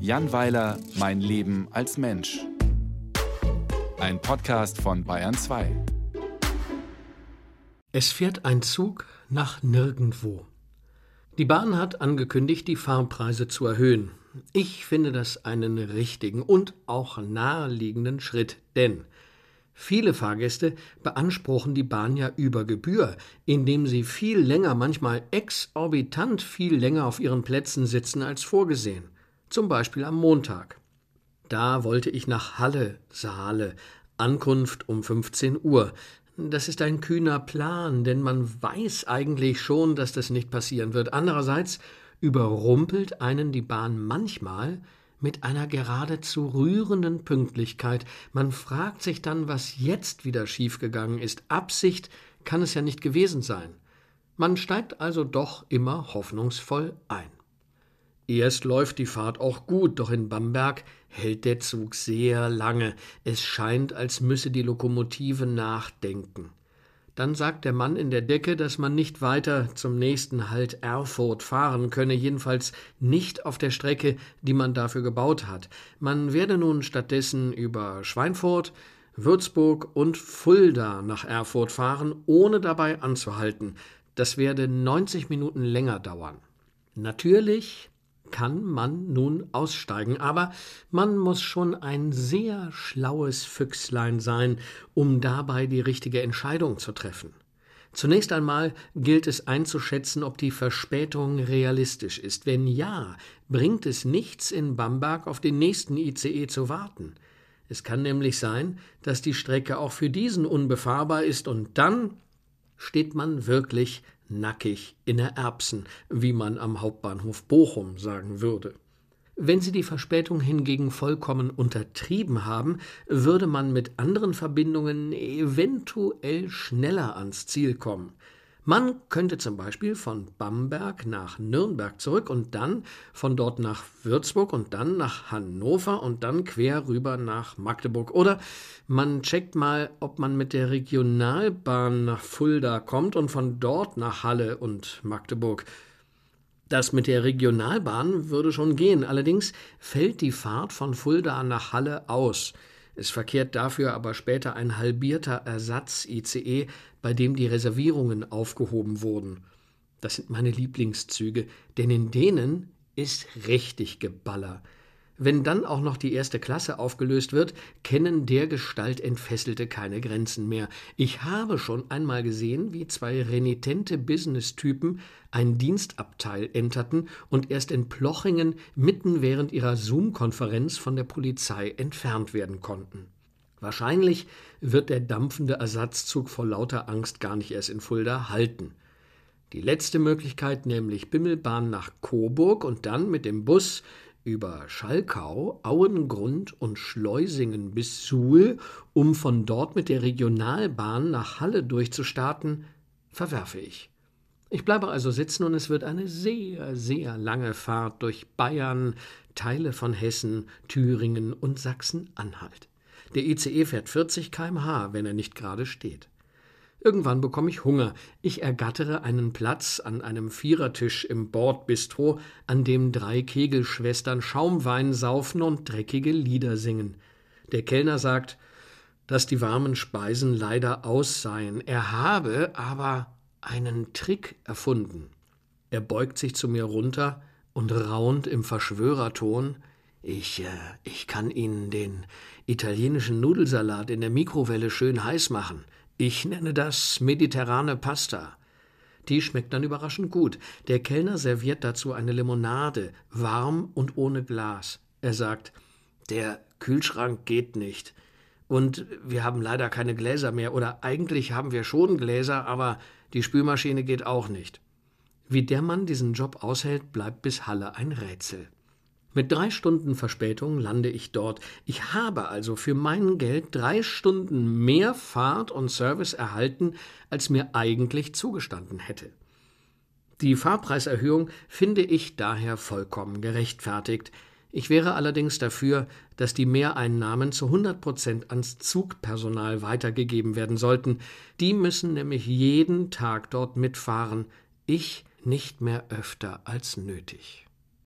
Jan Weiler, Mein Leben als Mensch. Ein Podcast von Bayern 2. Es fährt ein Zug nach nirgendwo. Die Bahn hat angekündigt, die Fahrpreise zu erhöhen. Ich finde das einen richtigen und auch naheliegenden Schritt, denn Viele Fahrgäste beanspruchen die Bahn ja über Gebühr, indem sie viel länger, manchmal exorbitant viel länger auf ihren Plätzen sitzen als vorgesehen. Zum Beispiel am Montag. Da wollte ich nach Halle, Saale, Ankunft um 15 Uhr. Das ist ein kühner Plan, denn man weiß eigentlich schon, dass das nicht passieren wird. Andererseits überrumpelt einen die Bahn manchmal, mit einer geradezu rührenden Pünktlichkeit. Man fragt sich dann, was jetzt wieder schiefgegangen ist. Absicht kann es ja nicht gewesen sein. Man steigt also doch immer hoffnungsvoll ein. Erst läuft die Fahrt auch gut, doch in Bamberg hält der Zug sehr lange. Es scheint, als müsse die Lokomotive nachdenken. Dann sagt der Mann in der Decke, dass man nicht weiter zum nächsten Halt Erfurt fahren könne, jedenfalls nicht auf der Strecke, die man dafür gebaut hat. Man werde nun stattdessen über Schweinfurt, Würzburg und Fulda nach Erfurt fahren, ohne dabei anzuhalten. Das werde 90 Minuten länger dauern. Natürlich kann man nun aussteigen, aber man muss schon ein sehr schlaues Füchslein sein, um dabei die richtige Entscheidung zu treffen. Zunächst einmal gilt es einzuschätzen, ob die Verspätung realistisch ist. Wenn ja, bringt es nichts, in Bamberg auf den nächsten ICE zu warten. Es kann nämlich sein, dass die Strecke auch für diesen unbefahrbar ist, und dann steht man wirklich nackig in Erbsen, wie man am Hauptbahnhof Bochum sagen würde. Wenn Sie die Verspätung hingegen vollkommen untertrieben haben, würde man mit anderen Verbindungen eventuell schneller ans Ziel kommen. Man könnte zum Beispiel von Bamberg nach Nürnberg zurück und dann von dort nach Würzburg und dann nach Hannover und dann quer rüber nach Magdeburg. Oder man checkt mal, ob man mit der Regionalbahn nach Fulda kommt und von dort nach Halle und Magdeburg. Das mit der Regionalbahn würde schon gehen, allerdings fällt die Fahrt von Fulda nach Halle aus. Es verkehrt dafür aber später ein halbierter Ersatz-ICE, bei dem die Reservierungen aufgehoben wurden. Das sind meine Lieblingszüge, denn in denen ist richtig Geballer. Wenn dann auch noch die erste Klasse aufgelöst wird, kennen dergestalt Entfesselte keine Grenzen mehr. Ich habe schon einmal gesehen, wie zwei renitente Business-Typen ein Dienstabteil enterten und erst in Plochingen mitten während ihrer Zoom-Konferenz von der Polizei entfernt werden konnten. Wahrscheinlich wird der dampfende Ersatzzug vor lauter Angst gar nicht erst in Fulda halten. Die letzte Möglichkeit, nämlich Bimmelbahn nach Coburg und dann mit dem Bus über Schalkau, Auengrund und Schleusingen bis Suhl, um von dort mit der Regionalbahn nach Halle durchzustarten, verwerfe ich. Ich bleibe also sitzen und es wird eine sehr, sehr lange Fahrt durch Bayern, Teile von Hessen, Thüringen und Sachsen-Anhalt. Der ICE fährt 40 km/h, wenn er nicht gerade steht. Irgendwann bekomme ich Hunger. Ich ergattere einen Platz an einem Vierertisch im Bordbistro, an dem drei Kegelschwestern Schaumwein saufen und dreckige Lieder singen. Der Kellner sagt, dass die warmen Speisen leider aus seien. Er habe aber einen Trick erfunden. Er beugt sich zu mir runter und raunt im Verschwörerton ich, äh, ich kann Ihnen den italienischen Nudelsalat in der Mikrowelle schön heiß machen. Ich nenne das mediterrane Pasta. Die schmeckt dann überraschend gut. Der Kellner serviert dazu eine Limonade, warm und ohne Glas. Er sagt, der Kühlschrank geht nicht. Und wir haben leider keine Gläser mehr. Oder eigentlich haben wir schon Gläser, aber die Spülmaschine geht auch nicht. Wie der Mann diesen Job aushält, bleibt bis Halle ein Rätsel. Mit drei Stunden Verspätung lande ich dort. Ich habe also für mein Geld drei Stunden mehr Fahrt und Service erhalten, als mir eigentlich zugestanden hätte. Die Fahrpreiserhöhung finde ich daher vollkommen gerechtfertigt. Ich wäre allerdings dafür, dass die Mehreinnahmen zu 100 Prozent ans Zugpersonal weitergegeben werden sollten. Die müssen nämlich jeden Tag dort mitfahren. Ich nicht mehr öfter als nötig.